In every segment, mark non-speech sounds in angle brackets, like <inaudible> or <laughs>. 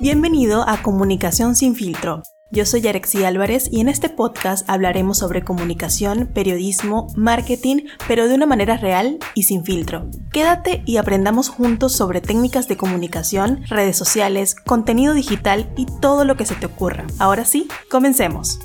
Bienvenido a Comunicación sin filtro. Yo soy Yarexi Álvarez y en este podcast hablaremos sobre comunicación, periodismo, marketing, pero de una manera real y sin filtro. Quédate y aprendamos juntos sobre técnicas de comunicación, redes sociales, contenido digital y todo lo que se te ocurra. Ahora sí, comencemos.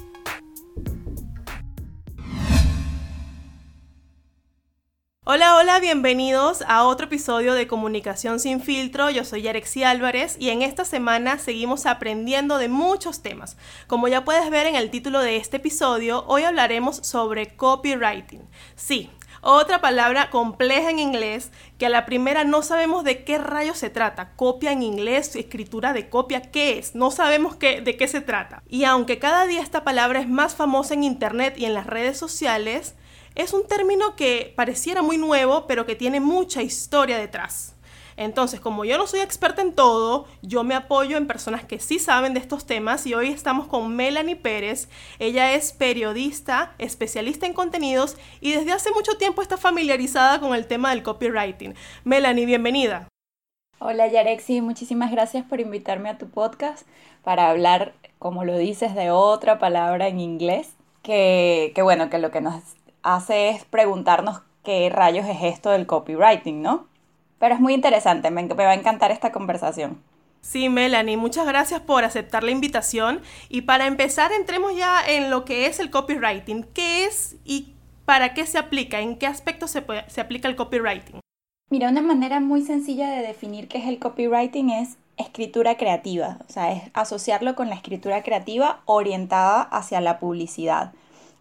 Hola, hola, bienvenidos a otro episodio de Comunicación sin filtro. Yo soy Yarexi Álvarez y en esta semana seguimos aprendiendo de muchos temas. Como ya puedes ver en el título de este episodio, hoy hablaremos sobre copywriting. Sí, otra palabra compleja en inglés que a la primera no sabemos de qué rayos se trata. Copia en inglés, escritura de copia, ¿qué es? No sabemos qué, de qué se trata. Y aunque cada día esta palabra es más famosa en internet y en las redes sociales, es un término que pareciera muy nuevo, pero que tiene mucha historia detrás. Entonces, como yo no soy experta en todo, yo me apoyo en personas que sí saben de estos temas y hoy estamos con Melanie Pérez. Ella es periodista, especialista en contenidos y desde hace mucho tiempo está familiarizada con el tema del copywriting. Melanie, bienvenida. Hola Yarexi, muchísimas gracias por invitarme a tu podcast para hablar, como lo dices, de otra palabra en inglés, que, que bueno, que lo que nos hace es preguntarnos qué rayos es esto del copywriting, ¿no? Pero es muy interesante, me, va a encantar esta conversación. Sí, Melanie, muchas gracias por aceptar la invitación. Y para empezar, entremos ya en lo que es el copywriting. ¿Qué es y para qué se aplica? ¿En qué aspecto se, se aplica el copywriting? Mira, una manera muy sencilla de definir qué es el copywriting es escritura creativa, o sea, es asociarlo con la escritura creativa orientada hacia la publicidad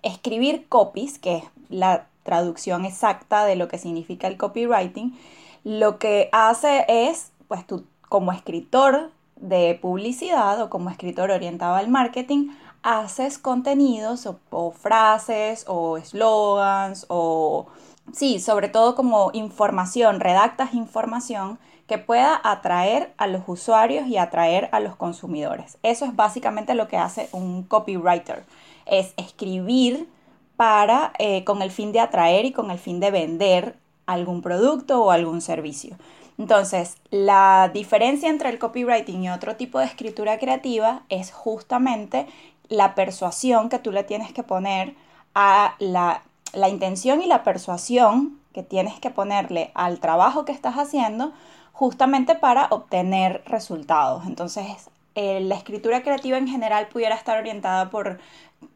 escribir copies, que es la traducción exacta de lo que significa el copywriting, lo que hace es, pues tú como escritor de publicidad o como escritor orientado al marketing, haces contenidos o, frases o eslogans o, sí, sobre todo como información, redactas información que pueda atraer a los usuarios y atraer a los consumidores. Eso es básicamente lo que hace un copywriter es escribir para, eh, con el fin de atraer y con el fin de vender algún producto o algún servicio. Entonces, la diferencia entre el copywriting y otro tipo de escritura creativa es justamente la persuasión que tú le tienes que poner a la, la intención y la persuasión que tienes que ponerle al trabajo que estás haciendo justamente para obtener resultados. Entonces, eh, la escritura creativa en general pudiera estar orientada por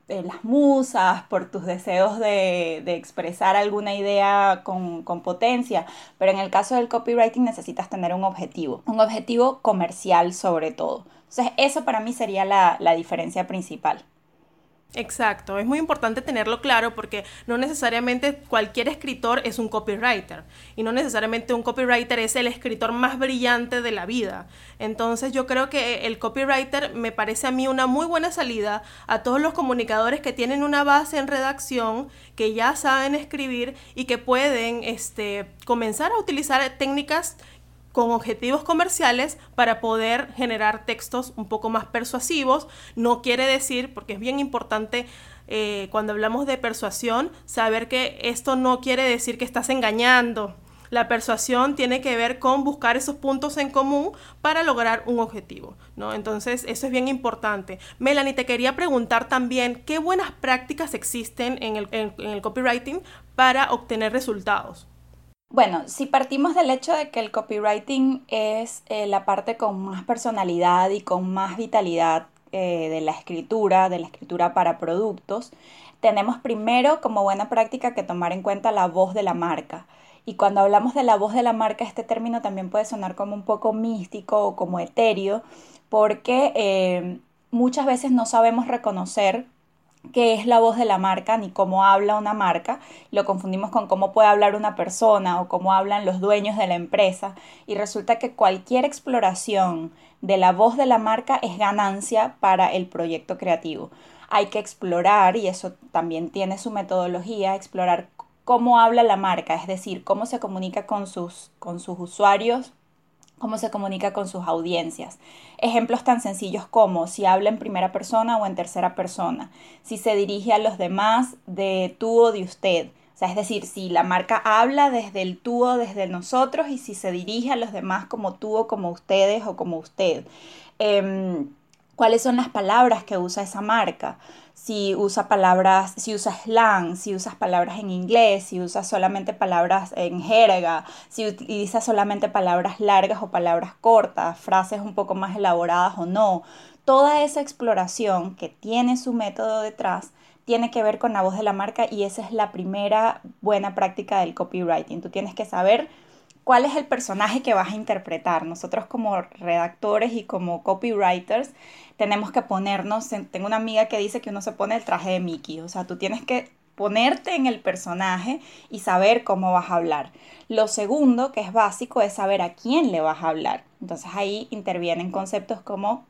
eh, las musas, por tus deseos de, expresar alguna idea con, potencia, pero en el caso del copywriting necesitas tener un objetivo, un objetivo comercial sobre todo. Entonces, eso para mí sería la diferencia principal. Exacto, es muy importante tenerlo claro porque no necesariamente cualquier escritor es un copywriter y no necesariamente un copywriter es el escritor más brillante de la vida. Entonces yo creo que el copywriter me parece a mí una muy buena salida a todos los comunicadores que tienen una base en redacción, que ya saben escribir y que pueden este, comenzar a utilizar técnicas con objetivos comerciales para poder generar textos un poco más persuasivos. No quiere decir, porque es bien importante eh, cuando hablamos de persuasión, saber que esto no quiere decir que estás engañando. La persuasión tiene que ver con buscar esos puntos en común para lograr un objetivo, ¿no? Entonces, eso es bien importante. Melanie, te quería preguntar también qué buenas prácticas existen en el, en el copywriting para obtener resultados. Bueno, si partimos del hecho de que el copywriting es eh, la parte con más personalidad y con más vitalidad eh, de la escritura, de la escritura para productos, tenemos primero como buena práctica que tomar en cuenta la voz de la marca. Y cuando hablamos de la voz de la marca, este término también puede sonar como un poco místico o como etéreo, porque eh, muchas veces no sabemos reconocer qué es la voz de la marca ni cómo habla una marca. Lo confundimos con cómo puede hablar una persona o cómo hablan los dueños de la empresa. Y resulta que cualquier exploración de la voz de la marca es ganancia para el proyecto creativo. Hay que explorar, y eso también tiene su metodología, explorar cómo habla la marca, es decir, cómo se comunica con sus, con sus usuarios cómo se comunica con sus audiencias. Ejemplos tan sencillos como si habla en primera persona o en tercera persona, si se dirige a los demás de tú o de usted, O sea, es decir, si la marca habla desde el tú o desde nosotros y si se dirige a los demás como tú o como ustedes o como usted. Em, ¿Cuáles son las palabras que usa esa marca? Si usa palabras, si usa slang, si usas palabras en inglés, si usa solamente palabras en jerga, si utiliza solamente palabras largas o palabras cortas, frases un poco más elaboradas o no. Toda esa exploración que tiene su método detrás tiene que ver con la voz de la marca y esa es la primera buena práctica del copywriting. Tú tienes que saber cuál es el personaje que vas a interpretar. Nosotros como redactores y como copywriters tenemos que ponernos, tengo una amiga que dice que uno se pone el traje de Mickey, o sea, tú tienes que ponerte en el personaje y saber cómo vas a hablar. Lo segundo, que es básico, es saber a quién le vas a hablar. Entonces ahí intervienen conceptos como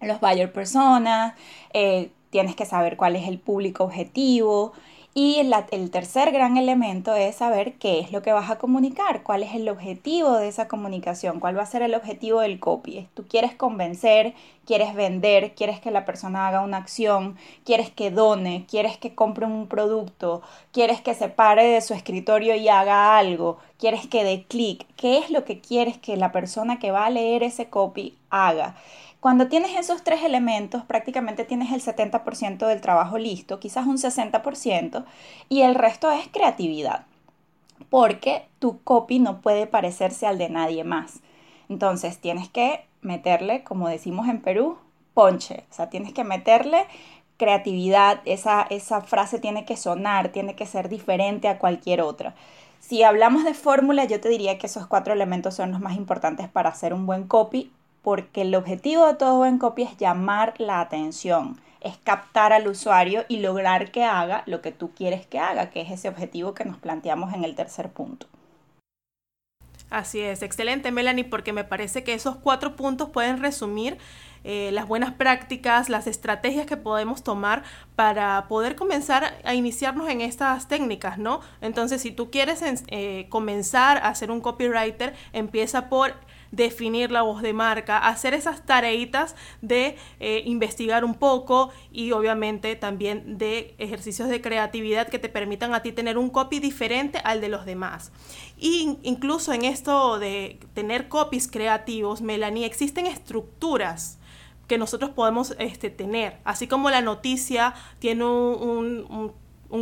los buyer personas, eh, tienes que saber cuál es el público objetivo. Y el tercer gran elemento es saber qué es lo que vas a comunicar, cuál es el objetivo de esa comunicación, cuál va a ser el objetivo del copy. Tú quieres convencer, quieres vender, quieres que la persona haga una acción, quieres que done, quieres que compre un producto, quieres que se pare de su escritorio y haga algo, quieres que dé clic. ¿Qué es lo que quieres que la persona que va a leer ese copy haga? Cuando tienes esos tres elementos, prácticamente tienes el 70% del trabajo listo, quizás un 60%, y el resto es creatividad, porque tu copy no puede parecerse al de nadie más. Entonces tienes que meterle, como decimos en Perú, ponche, o sea, tienes que meterle creatividad, esa, esa frase tiene que sonar, tiene que ser diferente a cualquier otra. Si hablamos de fórmula, yo te diría que esos cuatro elementos son los más importantes para hacer un buen copy porque el objetivo de todo buen copy es llamar la atención, es captar al usuario y lograr que haga lo que tú quieres que haga, que es ese objetivo que nos planteamos en el tercer punto. Así es, excelente Melanie, porque me parece que esos cuatro puntos pueden resumir eh, las buenas prácticas, las estrategias que podemos tomar para poder comenzar a iniciarnos en estas técnicas, ¿no? Entonces, si tú quieres eh, comenzar a ser un copywriter, empieza por definir la voz de marca, hacer esas tareitas de eh, investigar un poco y obviamente también de ejercicios de creatividad que te permitan a ti tener un copy diferente al de los demás. Y incluso en esto de tener copies creativos, Melanie, existen estructuras que nosotros podemos este, tener, así como la noticia tiene un un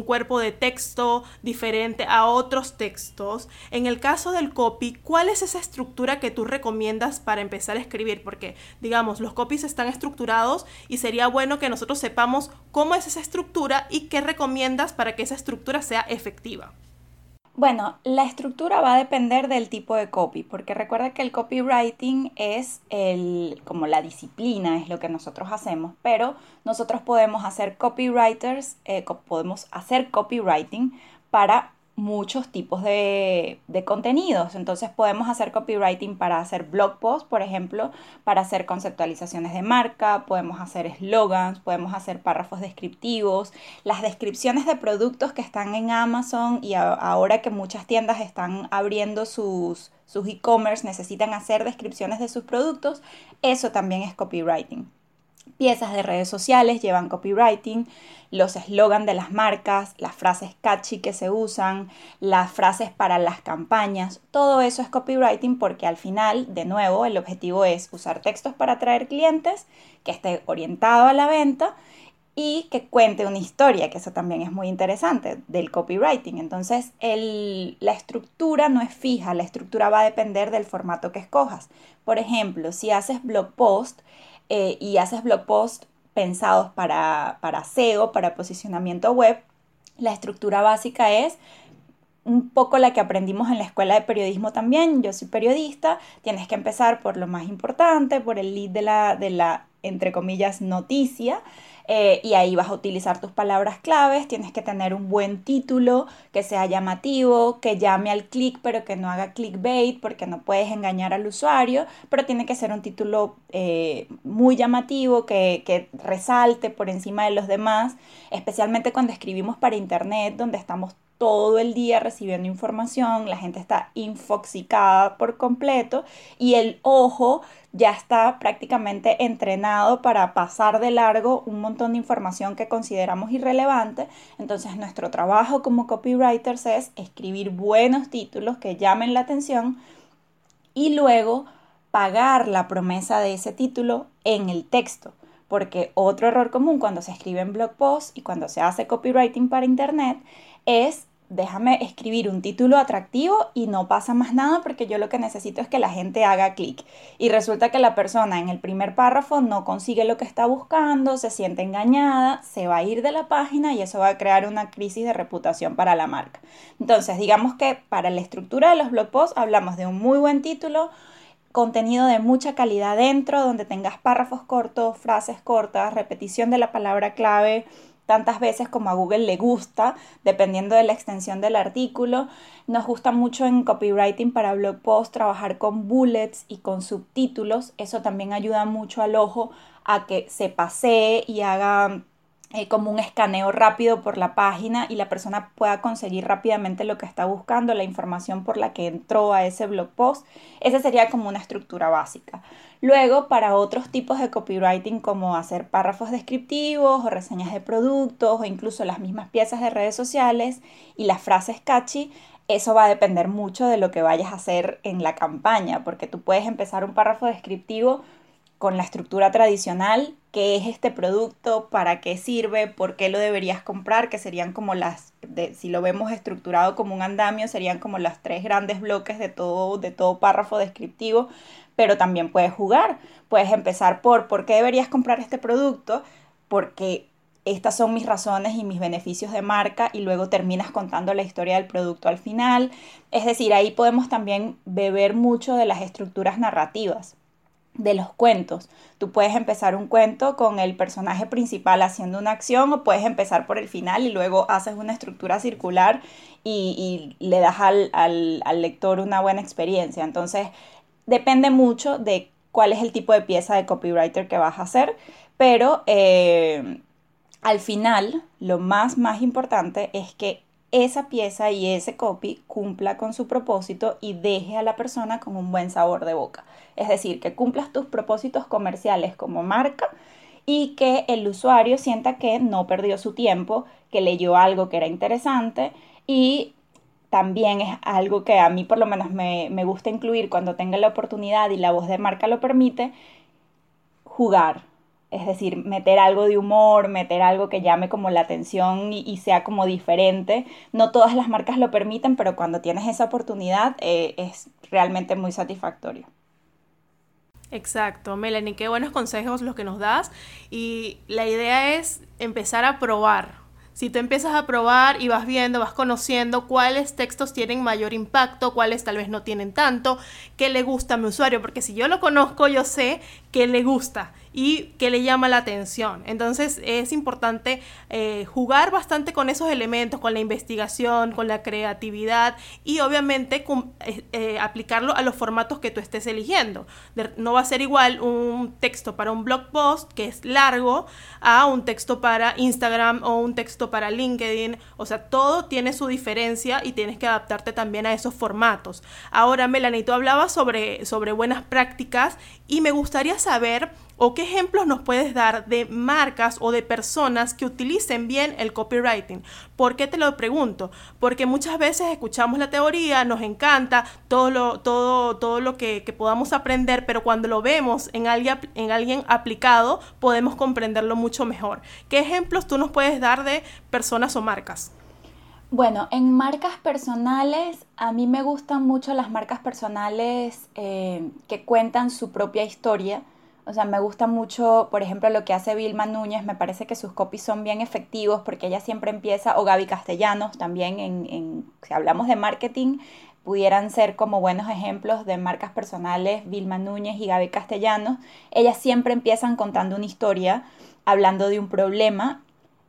cuerpo de texto diferente a otros textos. En el caso del copy, ¿cuál es esa estructura que tú recomiendas para empezar a escribir? Porque, digamos, los copies están estructurados y sería bueno que nosotros sepamos cómo es esa estructura y qué recomiendas para que esa estructura sea efectiva. Bueno, la estructura va a depender del tipo de copy, porque recuerda que el copywriting es el, como la disciplina, es lo que nosotros hacemos, pero nosotros podemos hacer copywriters, eh, podemos hacer copywriting para muchos tipos de, contenidos. Entonces podemos hacer copywriting para hacer blog posts, por ejemplo, para hacer conceptualizaciones de marca, podemos hacer slogans, podemos hacer párrafos descriptivos, las descripciones de productos que están en Amazon y ahora que muchas tiendas están abriendo sus sus e-commerce necesitan hacer descripciones de sus productos, eso también es copywriting. Piezas de redes sociales llevan copywriting, los eslogans de las marcas, las frases catchy que se usan, las frases para las campañas, todo eso es copywriting porque al final, de nuevo, el objetivo es usar textos para atraer clientes, que esté orientado a la venta y que cuente una historia, que eso también es muy interesante del copywriting. Entonces, la estructura no es fija, la estructura va a depender del formato que escojas. Por ejemplo, si haces blog post, eh, y haces blog posts pensados para, para SEO, para posicionamiento web, la estructura básica es un poco la que aprendimos en la escuela de periodismo también. Yo soy periodista, tienes que empezar por lo más importante, por el lead de la, de la entre comillas, noticia. Eh, y ahí vas a utilizar tus palabras claves, tienes que tener un buen título que sea llamativo, que llame al clic pero que no haga clickbait porque no puedes engañar al usuario, pero tiene que ser un título eh, muy llamativo, que, que resalte por encima de los demás, especialmente cuando escribimos para internet donde estamos todo el día recibiendo información, la gente está infoxicada por completo y el ojo ya está prácticamente entrenado para pasar de largo un montón de información que consideramos irrelevante. Entonces nuestro trabajo como copywriters es escribir buenos títulos que llamen la atención y luego pagar la promesa de ese título en el texto. Porque otro error común cuando se escribe en blog post y cuando se hace copywriting para internet es déjame escribir un título atractivo y no pasa más nada porque yo lo que necesito es que la gente haga clic. Y resulta que la persona en el primer párrafo no consigue lo que está buscando, se siente engañada, se va a ir de la página y eso va a crear una crisis de reputación para la marca. Entonces, digamos que para la estructura de los blog posts hablamos de un muy buen título, contenido de mucha calidad dentro, donde tengas párrafos cortos, frases cortas, repetición de la palabra clave, tantas veces como a Google le gusta, dependiendo de la extensión del artículo. Nos gusta mucho en copywriting para blog post trabajar con bullets y con subtítulos. Eso también ayuda mucho al ojo a que se pasee y haga eh, como un escaneo rápido por la página y la persona pueda conseguir rápidamente lo que está buscando, la información por la que entró a ese blog post. Esa sería como una estructura básica. Luego, para otros tipos de copywriting como hacer párrafos descriptivos o reseñas de productos o incluso las mismas piezas de redes sociales y las frases catchy, eso va a depender mucho de lo que vayas a hacer en la campaña, porque tú puedes empezar un párrafo descriptivo con la estructura tradicional, qué es este producto, para qué sirve, por qué lo deberías comprar, que serían como las, de, si lo vemos estructurado como un andamio, serían como los tres grandes bloques de todo, de todo párrafo descriptivo, pero también puedes jugar, puedes empezar por por qué deberías comprar este producto, porque estas son mis razones y mis beneficios de marca y luego terminas contando la historia del producto al final. Es decir, ahí podemos también beber mucho de las estructuras narrativas de los cuentos. Tú puedes empezar un cuento con el personaje principal haciendo una acción o puedes empezar por el final y luego haces una estructura circular y, le das al, lector una buena experiencia. Entonces, depende mucho de cuál es el tipo de pieza de copywriter que vas a hacer, pero eh, al final lo más, más importante es que esa pieza y ese copy cumpla con su propósito y deje a la persona con un buen sabor de boca. Es decir, que cumplas tus propósitos comerciales como marca y que el usuario sienta que no perdió su tiempo, que leyó algo que era interesante y también es algo que a mí por lo menos me, me gusta incluir cuando tenga la oportunidad y la voz de marca lo permite, jugar, es decir, meter algo de humor, meter algo que llame como la atención y, sea como diferente. No todas las marcas lo permiten, pero cuando tienes esa oportunidad eh, es realmente muy satisfactorio. Exacto, Melanie, qué buenos consejos los que nos das. Y la idea es empezar a probar, si tú empiezas a probar y vas viendo, vas conociendo cuáles textos tienen mayor impacto, cuáles tal vez no tienen tanto, qué le gusta a mi usuario, porque si yo lo conozco, yo sé qué le gusta y qué le llama la atención. Entonces es importante eh, jugar bastante con esos elementos, con la investigación, con la creatividad y obviamente eh, eh, aplicarlo a los formatos que tú estés eligiendo. no va a ser igual un texto para un blog post que es largo a un texto para Instagram o un texto para LinkedIn. O sea, todo tiene su diferencia y tienes que adaptarte también a esos formatos. Ahora, Melanie, tú hablabas sobre, sobre buenas prácticas y me gustaría saber ¿O qué ejemplos nos puedes dar de marcas o de personas que utilicen bien el copywriting? ¿Por qué te lo pregunto? Porque muchas veces escuchamos la teoría, nos encanta todo lo, todo, todo lo que, podamos aprender, pero cuando lo vemos en alguien, en alguien aplicado, podemos comprenderlo mucho mejor. ¿Qué ejemplos tú nos puedes dar de personas o marcas? Bueno, en marcas personales, a mí me gustan mucho las marcas personales eh, que cuentan su propia historia o sea, me gusta mucho, por ejemplo, lo que hace Vilma Núñez, me parece que sus copies son bien efectivos porque ella siempre empieza, o Gaby Castellanos también, en, si hablamos de marketing, pudieran ser como buenos ejemplos de marcas personales, Vilma Núñez y Gaby Castellanos. Ellas siempre empiezan contando una historia, hablando de un problema,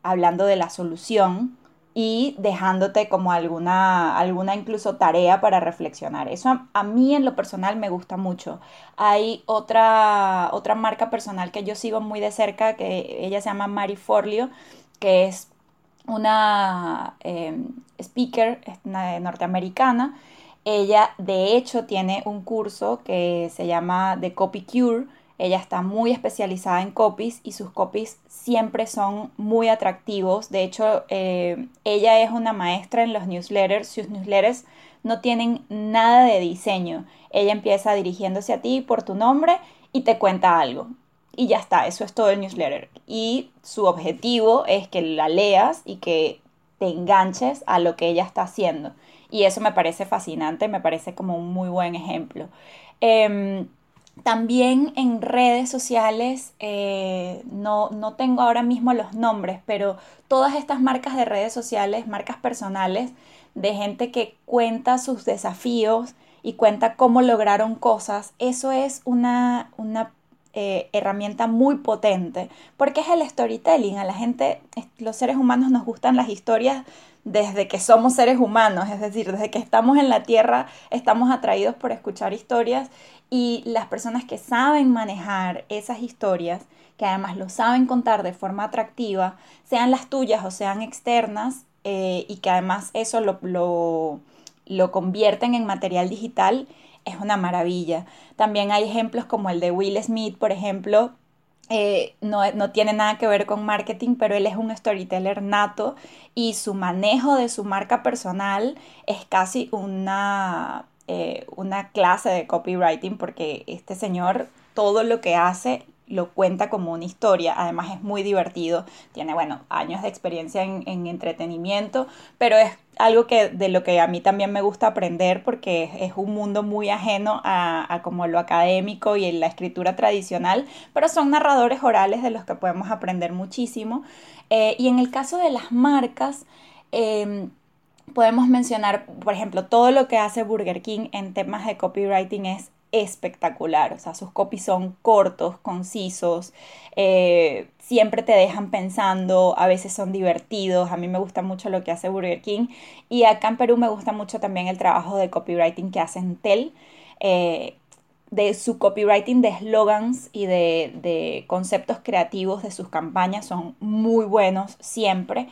hablando de la solución, y dejándote como alguna, alguna incluso tarea para reflexionar. Eso a, mí en lo personal me gusta mucho. Hay otra, otra marca personal que yo sigo muy de cerca, que ella se llama Mari Forlio, que es una em, speaker norteamericana. Ella de hecho tiene un curso que se llama The Copy Cure. Ella está muy especializada en copies y sus copies siempre son muy atractivos. De hecho, eh, ella es una maestra en los newsletters. Sus newsletters no tienen nada de diseño. Ella empieza dirigiéndose a ti por tu nombre y te cuenta algo. Y ya está, eso es todo el newsletter. Y su objetivo es que la leas y que te enganches a lo que ella está haciendo. Y eso me parece fascinante, me parece como un muy buen ejemplo. Em, también en redes sociales, eh, no, no tengo ahora mismo los nombres, pero todas estas marcas de redes sociales, marcas personales, de gente que cuenta sus desafíos y cuenta cómo lograron cosas, eso es una, una eh, herramienta muy potente, porque es el storytelling. A la gente, los seres humanos nos gustan las historias desde que somos seres humanos, es decir, desde que estamos en la Tierra, estamos atraídos por escuchar historias y las personas que saben manejar esas historias, que además lo saben contar de forma atractiva, sean las tuyas o sean externas, eh, y que además eso lo, lo, lo convierten en material digital, es una maravilla. También hay ejemplos como el de Will Smith, por ejemplo, eh, no, tiene nada que ver con marketing, pero él es un storyteller nato y su manejo de su marca personal es casi una, eh, una clase de copywriting porque este señor todo lo que hace lo cuenta como una historia, además es muy divertido, tiene, bueno, años de experiencia en, entretenimiento, pero es algo que de lo que a mí también me gusta aprender porque es, un mundo muy ajeno a, como lo académico y en la escritura tradicional, pero son narradores orales de los que podemos aprender muchísimo. Eh, y en el caso de las marcas, em, podemos mencionar, por ejemplo, todo lo que hace Burger King en temas de copywriting es espectacular. O sea, sus copies son cortos, concisos, eh, siempre te dejan pensando, a veces son divertidos. A mí me gusta mucho lo que hace Burger King. Y acá en Perú me gusta mucho también el trabajo de copywriting que hace Tel. Eh, de su copywriting de slogans y de, de conceptos creativos de sus campañas son muy buenos siempre.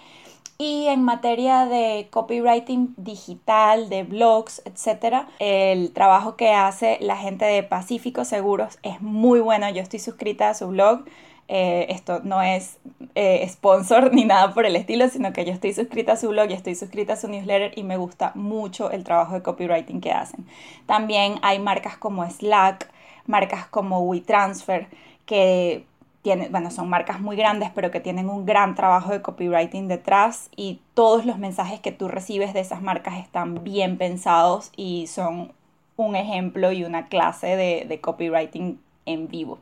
Y en materia de copywriting digital, de blogs, etc., el trabajo que hace la gente de Pacífico Seguros es muy bueno. Yo estoy suscrita a su blog. Eh, esto no es eh, sponsor <laughs> ni nada por el estilo, sino que yo estoy suscrita a su blog y estoy suscrita a su newsletter y me gusta mucho el trabajo de copywriting que hacen. También hay marcas como Slack, marcas como WeTransfer, que bueno, son marcas muy grandes, pero que tienen un gran trabajo de copywriting detrás y todos los mensajes que tú recibes de esas marcas están bien pensados y son un ejemplo y una clase de copywriting en vivo.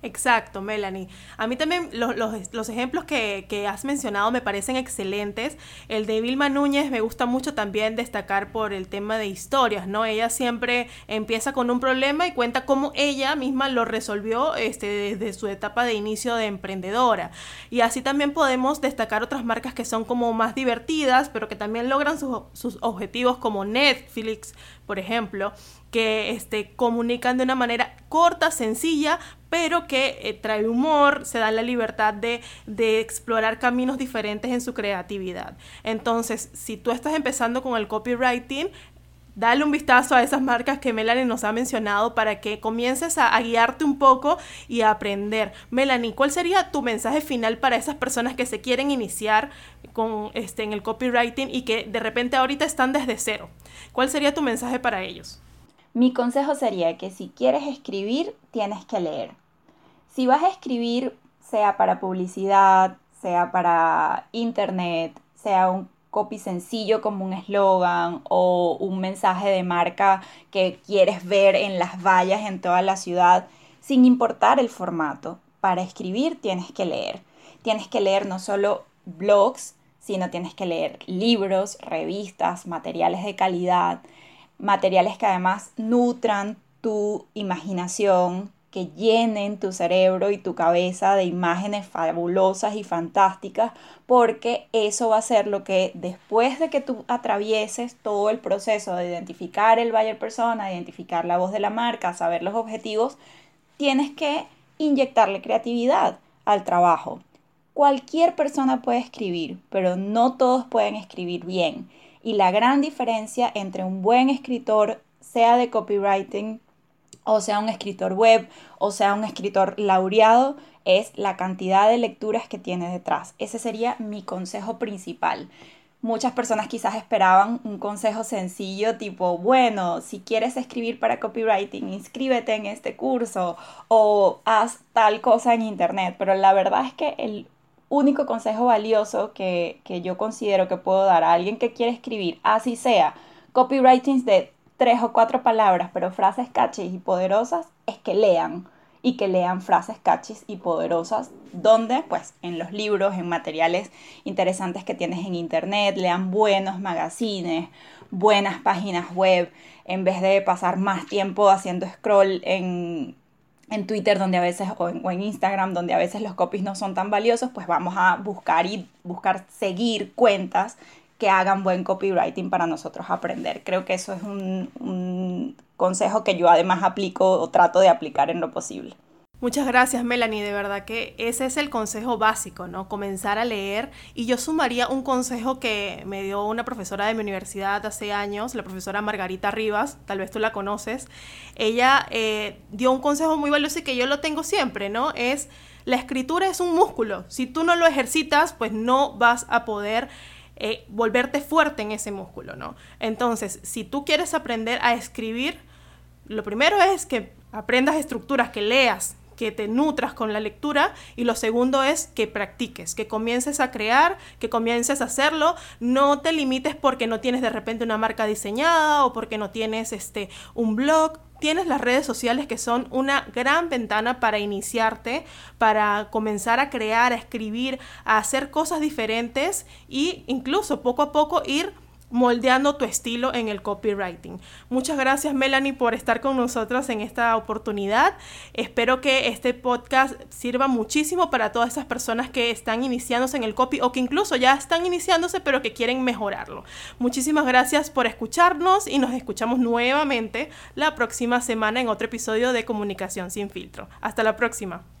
Exacto, Melanie. A mí también los, ejemplos que, has mencionado me parecen excelentes. El de Vilma Núñez me gusta mucho también destacar por el tema de historias, ¿no? Ella siempre empieza con un problema y cuenta cómo ella misma lo resolvió este, desde su etapa de inicio de emprendedora. Y así también podemos destacar otras marcas que son como más divertidas, pero que también logran sus objetivos como Netflix, por ejemplo que este, comunican de una manera corta, sencilla, pero que eh, trae humor, se da la libertad de, de, explorar caminos diferentes en su creatividad. Entonces, si tú estás empezando con el copywriting, dale un vistazo a esas marcas que Melanie nos ha mencionado para que comiences a, guiarte un poco y a aprender. Melanie, ¿cuál sería tu mensaje final para esas personas que se quieren iniciar con, este, en el copywriting y que de repente ahorita están desde cero? ¿Cuál sería tu mensaje para ellos? Mi consejo sería que si quieres escribir, tienes que leer. Si vas a escribir, sea para publicidad, sea para internet, sea un copy sencillo como un eslogan o un mensaje de marca que quieres ver en las vallas en toda la ciudad, sin importar el formato, para escribir tienes que leer. Tienes que leer no solo blogs, sino tienes que leer libros, revistas, materiales de calidad, materiales que además nutran tu imaginación, que llenen tu cerebro y tu cabeza de imágenes fabulosas y fantásticas, porque eso va a ser lo que después de que tú atravieses todo el proceso de identificar el buyer persona, identificar la voz de la marca, saber los objetivos, tienes que inyectarle creatividad al trabajo. cualquier persona puede escribir, pero no todos pueden escribir bien. Y la gran diferencia entre un buen escritor, sea de copywriting, o sea un escritor web, o sea un escritor laureado, es la cantidad de lecturas que tiene detrás. Ese sería mi consejo principal. Muchas personas quizás esperaban un consejo sencillo tipo, bueno, si quieres escribir para copywriting, inscríbete en este curso o haz tal cosa en internet, pero la verdad es que el único consejo valioso que, que yo considero que puedo dar a alguien que quiere escribir, así sea, copywriting de tres o cuatro palabras, pero frases catchy y poderosas, es que lean y que lean frases catchy y poderosas, donde pues en los libros, en materiales interesantes que tienes en internet, lean buenos magazines, buenas páginas web, en vez de pasar más tiempo haciendo scroll en, en Twitter donde a veces o en, o en, Instagram donde a veces los copies no son tan valiosos, pues vamos a buscar y buscar seguir cuentas que hagan buen copywriting para nosotros aprender. Creo que eso es un, un consejo que yo además aplico o trato de aplicar en lo posible. Muchas gracias, Melanie. De verdad que ese es el consejo básico, ¿no? Comenzar a leer. Y yo sumaría un consejo que me dio una profesora de mi universidad hace años, la profesora Margarita Rivas, tal vez tú la conoces. Ella eh, dio un consejo muy valioso y que yo lo tengo siempre, ¿no? Es la escritura es un músculo. Si tú no lo ejercitas, pues no vas a poder eh, volverte fuerte en ese músculo, ¿no? Entonces, si tú quieres aprender a escribir, lo primero es que aprendas estructuras, que leas, que te nutras con la lectura y lo segundo es que practiques, que comiences a crear, que comiences a hacerlo, no te limites porque no tienes de repente una marca diseñada o porque no tienes este un blog, tienes las redes sociales que son una gran ventana para iniciarte, para comenzar a crear, a escribir, a hacer cosas diferentes e incluso poco a poco ir moldeando tu estilo en el copywriting. Muchas gracias Melanie por estar con nosotros en esta oportunidad. Espero que este podcast sirva muchísimo para todas esas personas que están iniciándose en el copy o que incluso ya están iniciándose pero que quieren mejorarlo. Muchísimas gracias por escucharnos y nos escuchamos nuevamente la próxima semana en otro episodio de Comunicación sin filtro. Hasta la próxima.